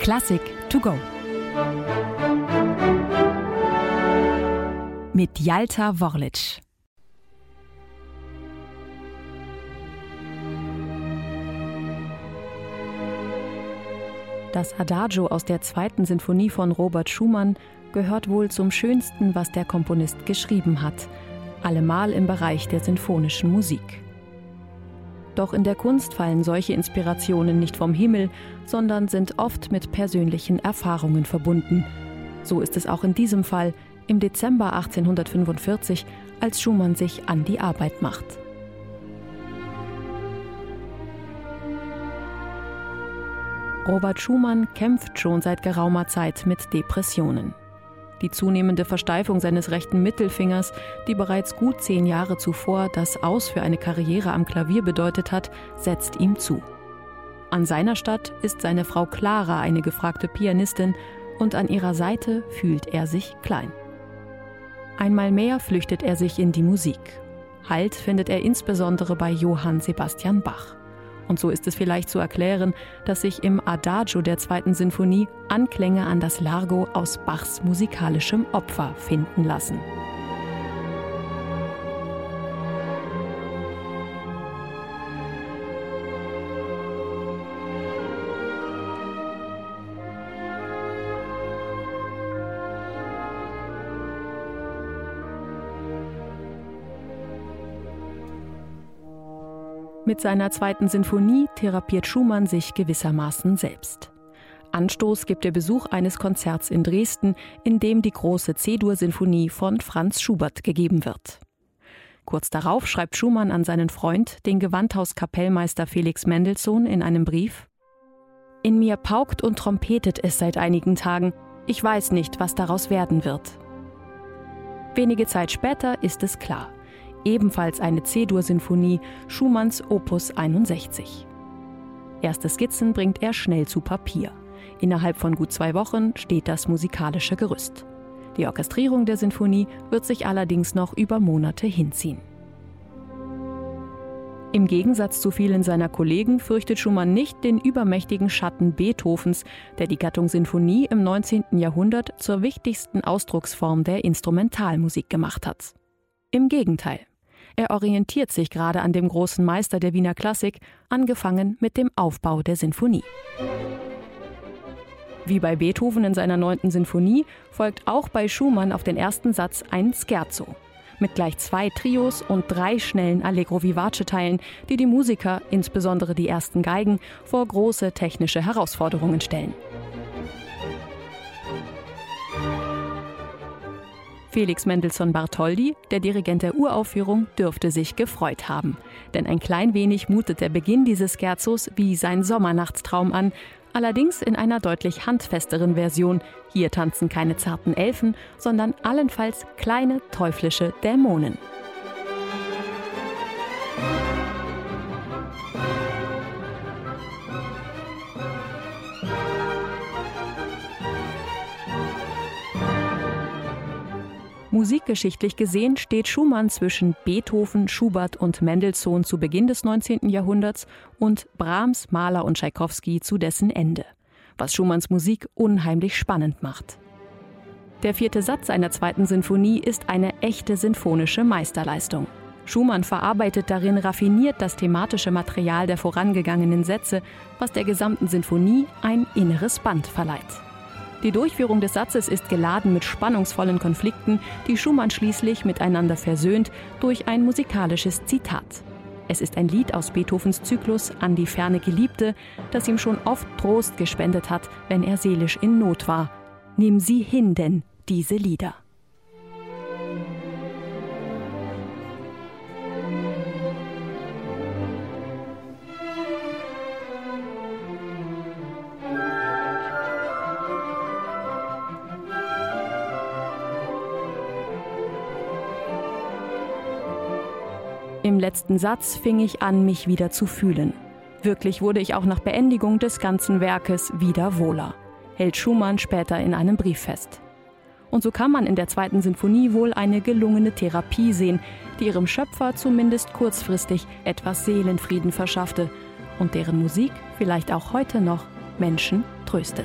Klassik to go. Mit Jalta Worlic. Das Adagio aus der zweiten Sinfonie von Robert Schumann gehört wohl zum Schönsten, was der Komponist geschrieben hat, allemal im Bereich der sinfonischen Musik. Doch in der Kunst fallen solche Inspirationen nicht vom Himmel, sondern sind oft mit persönlichen Erfahrungen verbunden. So ist es auch in diesem Fall im Dezember 1845, als Schumann sich an die Arbeit macht. Robert Schumann kämpft schon seit geraumer Zeit mit Depressionen. Die zunehmende Versteifung seines rechten Mittelfingers, die bereits gut zehn Jahre zuvor das Aus für eine Karriere am Klavier bedeutet hat, setzt ihm zu. An seiner Stadt ist seine Frau Clara eine gefragte Pianistin und an ihrer Seite fühlt er sich klein. Einmal mehr flüchtet er sich in die Musik. Halt findet er insbesondere bei Johann Sebastian Bach. Und so ist es vielleicht zu erklären, dass sich im Adagio der zweiten Sinfonie Anklänge an das Largo aus Bachs musikalischem Opfer finden lassen. Mit seiner zweiten Sinfonie therapiert Schumann sich gewissermaßen selbst. Anstoß gibt der Besuch eines Konzerts in Dresden, in dem die große C-Dur-Sinfonie von Franz Schubert gegeben wird. Kurz darauf schreibt Schumann an seinen Freund, den Gewandhauskapellmeister Felix Mendelssohn, in einem Brief: In mir paukt und trompetet es seit einigen Tagen. Ich weiß nicht, was daraus werden wird. Wenige Zeit später ist es klar ebenfalls eine C-Dur-Sinfonie Schumanns Opus 61. Erste Skizzen bringt er schnell zu Papier. Innerhalb von gut zwei Wochen steht das musikalische Gerüst. Die Orchestrierung der Sinfonie wird sich allerdings noch über Monate hinziehen. Im Gegensatz zu vielen seiner Kollegen fürchtet Schumann nicht den übermächtigen Schatten Beethovens, der die Gattung Sinfonie im 19. Jahrhundert zur wichtigsten Ausdrucksform der Instrumentalmusik gemacht hat. Im Gegenteil. Er orientiert sich gerade an dem großen Meister der Wiener Klassik, angefangen mit dem Aufbau der Sinfonie. Wie bei Beethoven in seiner neunten Sinfonie folgt auch bei Schumann auf den ersten Satz ein Scherzo. Mit gleich zwei Trios und drei schnellen Allegro Vivace-Teilen, die die Musiker, insbesondere die ersten Geigen, vor große technische Herausforderungen stellen. Felix Mendelssohn Bartholdy, der Dirigent der Uraufführung, dürfte sich gefreut haben. Denn ein klein wenig mutet der Beginn dieses Scherzos wie sein Sommernachtstraum an, allerdings in einer deutlich handfesteren Version. Hier tanzen keine zarten Elfen, sondern allenfalls kleine teuflische Dämonen. Musikgeschichtlich gesehen steht Schumann zwischen Beethoven, Schubert und Mendelssohn zu Beginn des 19. Jahrhunderts und Brahms, Mahler und Tschaikowski zu dessen Ende, was Schumanns Musik unheimlich spannend macht. Der vierte Satz seiner zweiten Sinfonie ist eine echte sinfonische Meisterleistung. Schumann verarbeitet darin raffiniert das thematische Material der vorangegangenen Sätze, was der gesamten Sinfonie ein inneres Band verleiht. Die Durchführung des Satzes ist geladen mit spannungsvollen Konflikten, die Schumann schließlich miteinander versöhnt durch ein musikalisches Zitat. Es ist ein Lied aus Beethovens Zyklus An die ferne Geliebte, das ihm schon oft Trost gespendet hat, wenn er seelisch in Not war. Nimm sie hin denn, diese Lieder. Im letzten Satz fing ich an, mich wieder zu fühlen. Wirklich wurde ich auch nach Beendigung des ganzen Werkes wieder wohler, hält Schumann später in einem Brief fest. Und so kann man in der zweiten Sinfonie wohl eine gelungene Therapie sehen, die ihrem Schöpfer zumindest kurzfristig etwas Seelenfrieden verschaffte und deren Musik vielleicht auch heute noch Menschen getröstet.